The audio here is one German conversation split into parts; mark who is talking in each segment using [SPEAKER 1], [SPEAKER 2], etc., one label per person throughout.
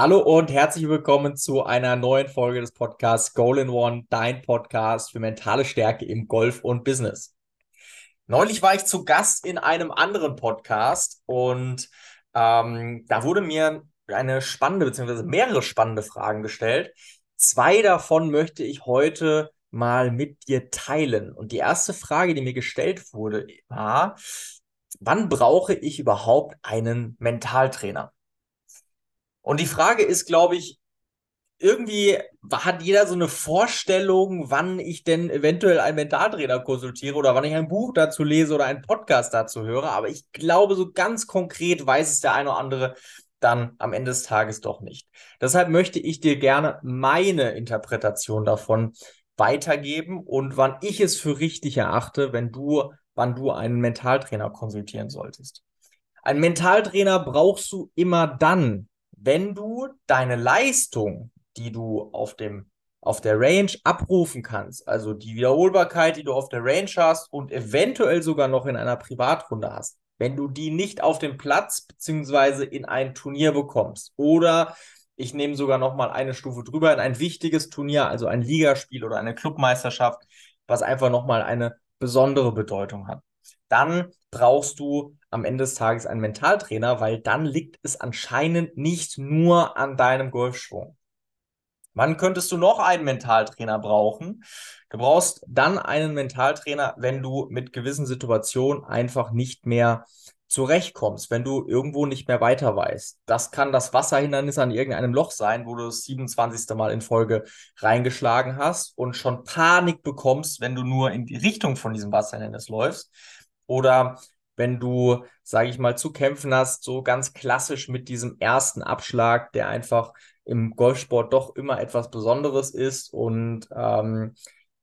[SPEAKER 1] Hallo und herzlich willkommen zu einer neuen Folge des Podcasts Goal in One, dein Podcast für mentale Stärke im Golf und Business. Neulich war ich zu Gast in einem anderen Podcast und ähm, da wurde mir eine spannende bzw. mehrere spannende Fragen gestellt. Zwei davon möchte ich heute mal mit dir teilen. Und die erste Frage, die mir gestellt wurde, war, wann brauche ich überhaupt einen Mentaltrainer? Und die Frage ist, glaube ich, irgendwie hat jeder so eine Vorstellung, wann ich denn eventuell einen Mentaltrainer konsultiere oder wann ich ein Buch dazu lese oder einen Podcast dazu höre. Aber ich glaube, so ganz konkret weiß es der eine oder andere dann am Ende des Tages doch nicht. Deshalb möchte ich dir gerne meine Interpretation davon weitergeben und wann ich es für richtig erachte, wenn du, wann du einen Mentaltrainer konsultieren solltest. Ein Mentaltrainer brauchst du immer dann, wenn du deine Leistung, die du auf dem auf der Range abrufen kannst, also die Wiederholbarkeit, die du auf der Range hast und eventuell sogar noch in einer Privatrunde hast, wenn du die nicht auf dem Platz beziehungsweise in ein Turnier bekommst oder ich nehme sogar noch mal eine Stufe drüber in ein wichtiges Turnier, also ein Ligaspiel oder eine Clubmeisterschaft, was einfach noch mal eine besondere Bedeutung hat. Dann brauchst du am Ende des Tages einen Mentaltrainer, weil dann liegt es anscheinend nicht nur an deinem Golfschwung. Wann könntest du noch einen Mentaltrainer brauchen? Du brauchst dann einen Mentaltrainer, wenn du mit gewissen Situationen einfach nicht mehr zurechtkommst, wenn du irgendwo nicht mehr weiter weißt. Das kann das Wasserhindernis an irgendeinem Loch sein, wo du das 27. Mal in Folge reingeschlagen hast und schon Panik bekommst, wenn du nur in die Richtung von diesem Wasserhindernis läufst. Oder wenn du, sage ich mal, zu kämpfen hast, so ganz klassisch mit diesem ersten Abschlag, der einfach im Golfsport doch immer etwas Besonderes ist und ähm,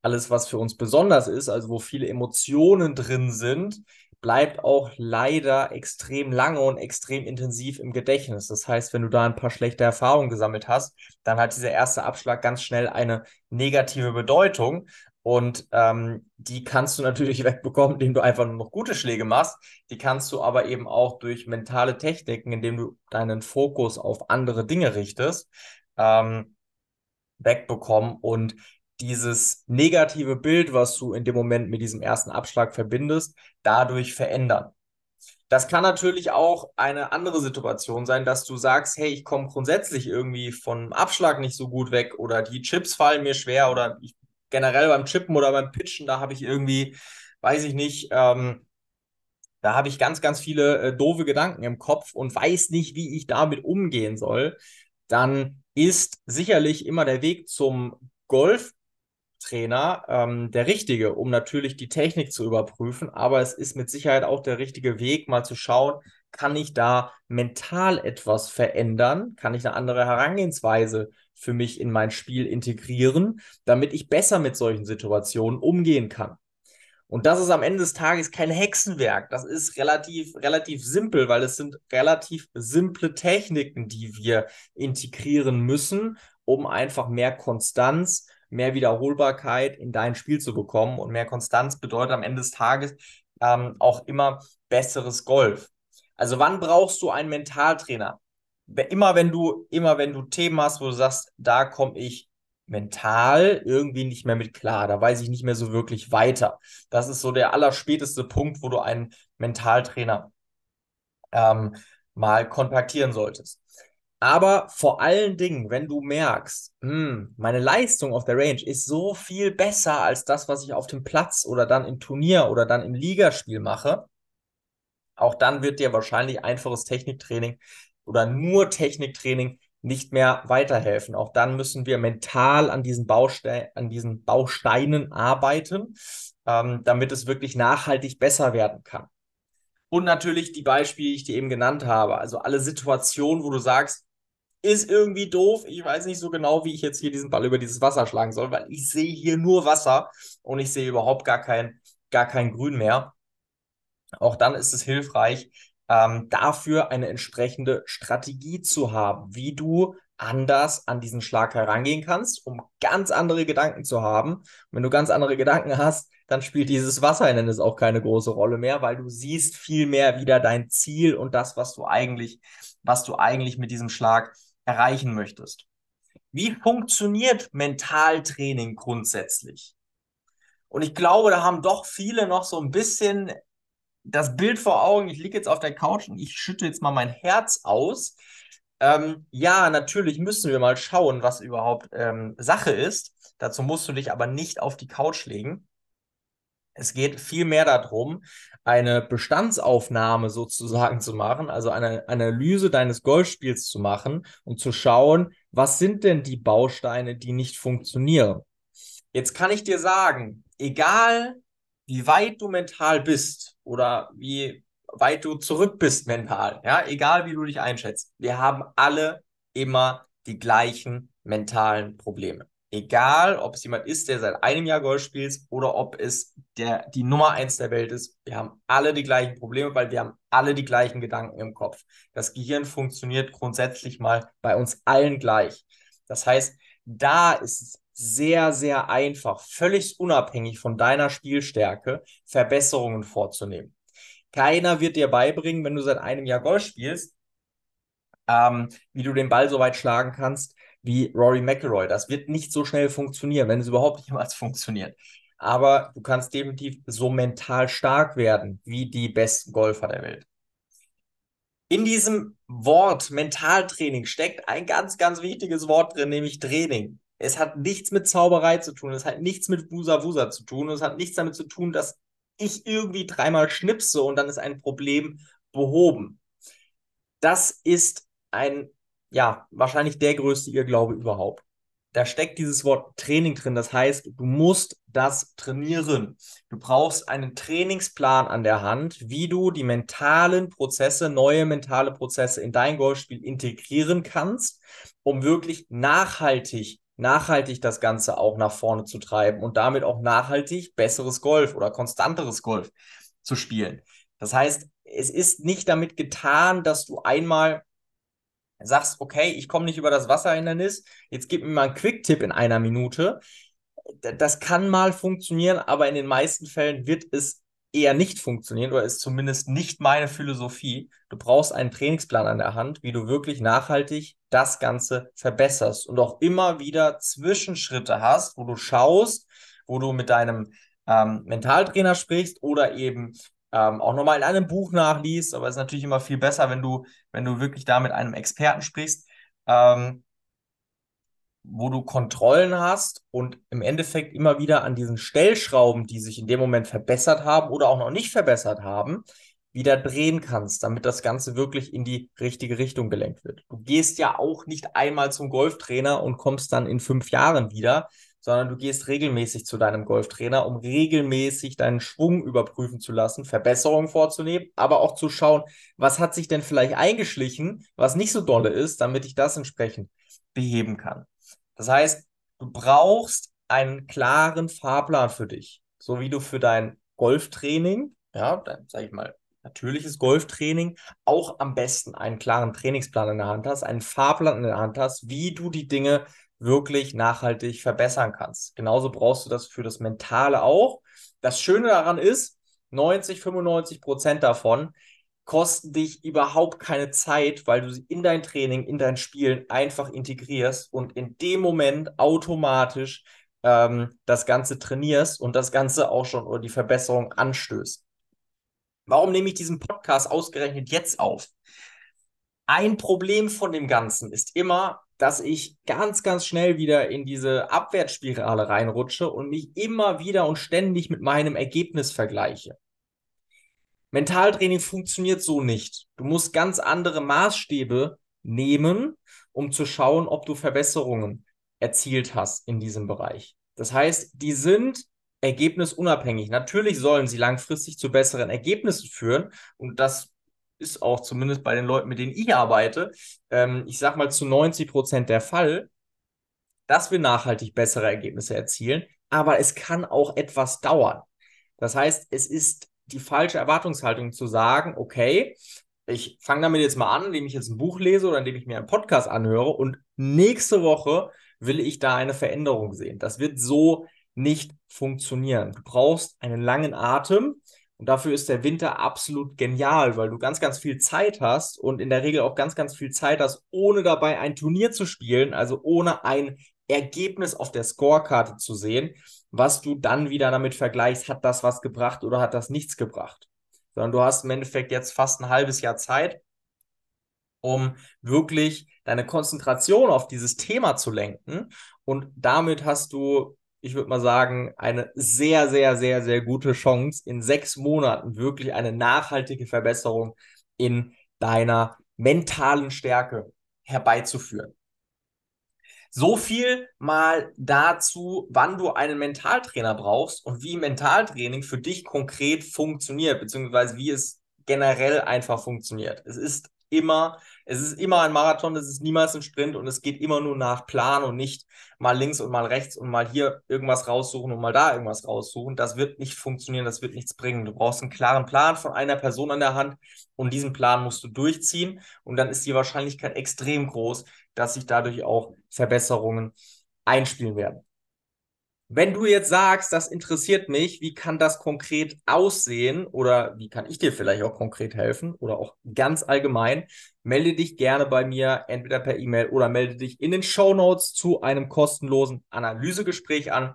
[SPEAKER 1] alles, was für uns besonders ist, also wo viele Emotionen drin sind, bleibt auch leider extrem lange und extrem intensiv im Gedächtnis. Das heißt, wenn du da ein paar schlechte Erfahrungen gesammelt hast, dann hat dieser erste Abschlag ganz schnell eine negative Bedeutung. Und ähm, die kannst du natürlich wegbekommen, indem du einfach nur noch gute Schläge machst. Die kannst du aber eben auch durch mentale Techniken, indem du deinen Fokus auf andere Dinge richtest, ähm, wegbekommen. Und dieses negative Bild, was du in dem Moment mit diesem ersten Abschlag verbindest, dadurch verändern. Das kann natürlich auch eine andere Situation sein, dass du sagst, hey, ich komme grundsätzlich irgendwie vom Abschlag nicht so gut weg oder die Chips fallen mir schwer oder ich generell beim Chippen oder beim Pitchen, da habe ich irgendwie, weiß ich nicht, ähm, da habe ich ganz, ganz viele äh, doofe Gedanken im Kopf und weiß nicht, wie ich damit umgehen soll, dann ist sicherlich immer der Weg zum Golftrainer ähm, der richtige, um natürlich die Technik zu überprüfen. Aber es ist mit Sicherheit auch der richtige Weg, mal zu schauen, kann ich da mental etwas verändern? Kann ich eine andere Herangehensweise für mich in mein Spiel integrieren, damit ich besser mit solchen Situationen umgehen kann? Und das ist am Ende des Tages kein Hexenwerk. Das ist relativ, relativ simpel, weil es sind relativ simple Techniken, die wir integrieren müssen, um einfach mehr Konstanz, mehr Wiederholbarkeit in dein Spiel zu bekommen. Und mehr Konstanz bedeutet am Ende des Tages ähm, auch immer besseres Golf. Also wann brauchst du einen Mentaltrainer? Immer wenn du, immer wenn du Themen hast, wo du sagst, da komme ich mental irgendwie nicht mehr mit klar, da weiß ich nicht mehr so wirklich weiter. Das ist so der allerspäteste Punkt, wo du einen Mentaltrainer ähm, mal kontaktieren solltest. Aber vor allen Dingen, wenn du merkst, mh, hm, meine Leistung auf der Range ist so viel besser als das, was ich auf dem Platz oder dann im Turnier oder dann im Ligaspiel mache, auch dann wird dir wahrscheinlich einfaches Techniktraining oder nur Techniktraining nicht mehr weiterhelfen. Auch dann müssen wir mental an diesen, Bauste an diesen Bausteinen arbeiten, ähm, damit es wirklich nachhaltig besser werden kann. Und natürlich die Beispiele, die ich dir eben genannt habe. Also alle Situationen, wo du sagst, ist irgendwie doof. Ich weiß nicht so genau, wie ich jetzt hier diesen Ball über dieses Wasser schlagen soll, weil ich sehe hier nur Wasser und ich sehe überhaupt gar kein, gar kein Grün mehr. Auch dann ist es hilfreich, ähm, dafür eine entsprechende Strategie zu haben, wie du anders an diesen Schlag herangehen kannst, um ganz andere Gedanken zu haben. Und wenn du ganz andere Gedanken hast, dann spielt dieses Wasserhindernis auch keine große Rolle mehr, weil du siehst viel mehr wieder dein Ziel und das, was du eigentlich, was du eigentlich mit diesem Schlag erreichen möchtest. Wie funktioniert Mentaltraining grundsätzlich? Und ich glaube, da haben doch viele noch so ein bisschen das Bild vor Augen. Ich liege jetzt auf der Couch und ich schütte jetzt mal mein Herz aus. Ähm, ja, natürlich müssen wir mal schauen, was überhaupt ähm, Sache ist. Dazu musst du dich aber nicht auf die Couch legen. Es geht vielmehr darum, eine Bestandsaufnahme sozusagen zu machen, also eine Analyse deines Golfspiels zu machen und zu schauen, was sind denn die Bausteine, die nicht funktionieren. Jetzt kann ich dir sagen, egal wie weit du mental bist oder wie weit du zurück bist mental, ja, egal wie du dich einschätzt, wir haben alle immer die gleichen mentalen Probleme. Egal, ob es jemand ist, der seit einem Jahr Golf spielt oder ob es der, die Nummer eins der Welt ist, wir haben alle die gleichen Probleme, weil wir haben alle die gleichen Gedanken im Kopf. Das Gehirn funktioniert grundsätzlich mal bei uns allen gleich. Das heißt, da ist es sehr, sehr einfach, völlig unabhängig von deiner Spielstärke, Verbesserungen vorzunehmen. Keiner wird dir beibringen, wenn du seit einem Jahr Golf spielst, ähm, wie du den Ball so weit schlagen kannst wie Rory McIlroy. Das wird nicht so schnell funktionieren, wenn es überhaupt jemals funktioniert. Aber du kannst definitiv so mental stark werden wie die besten Golfer der Welt. In diesem Wort Mentaltraining steckt ein ganz, ganz wichtiges Wort drin, nämlich Training. Es hat nichts mit Zauberei zu tun, es hat nichts mit Wusa Wusa zu tun, es hat nichts damit zu tun, dass ich irgendwie dreimal schnipse und dann ist ein Problem behoben. Das ist ein, ja, wahrscheinlich der größte Irrglaube überhaupt. Da steckt dieses Wort Training drin. Das heißt, du musst das trainieren. Du brauchst einen Trainingsplan an der Hand, wie du die mentalen Prozesse, neue mentale Prozesse in dein Golfspiel integrieren kannst, um wirklich nachhaltig nachhaltig das Ganze auch nach vorne zu treiben und damit auch nachhaltig besseres Golf oder konstanteres Golf zu spielen. Das heißt, es ist nicht damit getan, dass du einmal sagst, okay, ich komme nicht über das Wasserhindernis, jetzt gib mir mal einen Quick-Tipp in einer Minute. Das kann mal funktionieren, aber in den meisten Fällen wird es eher nicht funktionieren oder ist zumindest nicht meine Philosophie. Du brauchst einen Trainingsplan an der Hand, wie du wirklich nachhaltig das Ganze verbesserst und auch immer wieder Zwischenschritte hast, wo du schaust, wo du mit deinem ähm, Mentaltrainer sprichst oder eben ähm, auch nochmal in einem Buch nachliest. Aber es ist natürlich immer viel besser, wenn du, wenn du wirklich da mit einem Experten sprichst. Ähm, wo du Kontrollen hast und im Endeffekt immer wieder an diesen Stellschrauben, die sich in dem Moment verbessert haben oder auch noch nicht verbessert haben, wieder drehen kannst, damit das Ganze wirklich in die richtige Richtung gelenkt wird. Du gehst ja auch nicht einmal zum Golftrainer und kommst dann in fünf Jahren wieder, sondern du gehst regelmäßig zu deinem Golftrainer, um regelmäßig deinen Schwung überprüfen zu lassen, Verbesserungen vorzunehmen, aber auch zu schauen, was hat sich denn vielleicht eingeschlichen, was nicht so dolle ist, damit ich das entsprechend beheben kann. Das heißt, du brauchst einen klaren Fahrplan für dich, so wie du für dein Golftraining, ja, dein, sag ich mal, natürliches Golftraining, auch am besten einen klaren Trainingsplan in der Hand hast, einen Fahrplan in der Hand hast, wie du die Dinge wirklich nachhaltig verbessern kannst. Genauso brauchst du das für das Mentale auch. Das Schöne daran ist, 90, 95 Prozent davon kosten dich überhaupt keine Zeit, weil du sie in dein Training, in dein Spielen einfach integrierst und in dem Moment automatisch ähm, das Ganze trainierst und das Ganze auch schon oder die Verbesserung anstößt. Warum nehme ich diesen Podcast ausgerechnet jetzt auf? Ein Problem von dem Ganzen ist immer, dass ich ganz, ganz schnell wieder in diese Abwärtsspirale reinrutsche und mich immer wieder und ständig mit meinem Ergebnis vergleiche. Mentaltraining funktioniert so nicht. Du musst ganz andere Maßstäbe nehmen, um zu schauen, ob du Verbesserungen erzielt hast in diesem Bereich. Das heißt, die sind ergebnisunabhängig. Natürlich sollen sie langfristig zu besseren Ergebnissen führen und das ist auch zumindest bei den Leuten, mit denen ich arbeite, ähm, ich sag mal zu 90 Prozent der Fall, dass wir nachhaltig bessere Ergebnisse erzielen, aber es kann auch etwas dauern. Das heißt, es ist die falsche Erwartungshaltung zu sagen, okay, ich fange damit jetzt mal an, indem ich jetzt ein Buch lese oder indem ich mir einen Podcast anhöre und nächste Woche will ich da eine Veränderung sehen. Das wird so nicht funktionieren. Du brauchst einen langen Atem Und dafür ist der Winter absolut genial, weil du ganz, ganz viel Zeit hast und in der Regel auch ganz, ganz viel Zeit hast, ohne dabei ein Turnier zu spielen, also ohne ein Ergebnis auf der Scorekarte zu sehen, was du dann wieder damit vergleichst, hat das was gebracht oder hat das nichts gebracht. Sondern du hast im Endeffekt jetzt fast ein halbes Jahr Zeit, um wirklich deine Konzentration auf dieses Thema zu lenken. Und damit hast du ich würde mal sagen, eine sehr, sehr, sehr, sehr gute Chance, in sechs Monaten wirklich eine nachhaltige Verbesserung in deiner mentalen Stärke herbeizuführen. So viel mal dazu, wann du einen Mentaltrainer brauchst und wie Mentaltraining für dich konkret funktioniert, beziehungsweise wie es generell einfach funktioniert. Es ist immer, es ist immer ein Marathon, es ist niemals ein Sprint und es geht immer nur nach Plan und nicht mal links und mal rechts und mal hier irgendwas raussuchen und mal da irgendwas raussuchen. Das wird nicht funktionieren, das wird nichts bringen. Du brauchst einen klaren Plan von einer Person an der Hand und diesen Plan musst du durchziehen und dann ist die Wahrscheinlichkeit extrem groß, dass sich dadurch auch Verbesserungen einspielen werden. Wenn du jetzt sagst, das interessiert mich, wie kann das konkret aussehen oder wie kann ich dir vielleicht auch konkret helfen oder auch ganz allgemein, melde dich gerne bei mir, entweder per E-Mail oder melde dich in den Show Notes zu einem kostenlosen Analysegespräch an.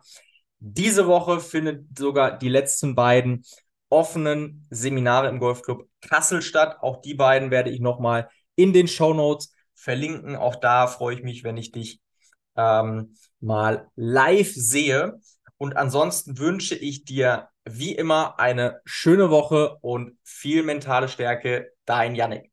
[SPEAKER 1] Diese Woche findet sogar die letzten beiden offenen Seminare im Golfclub Kassel statt. Auch die beiden werde ich nochmal in den Show Notes verlinken. Auch da freue ich mich, wenn ich dich ähm, mal live sehe. Und ansonsten wünsche ich dir wie immer eine schöne Woche und viel mentale Stärke. Dein Yannick.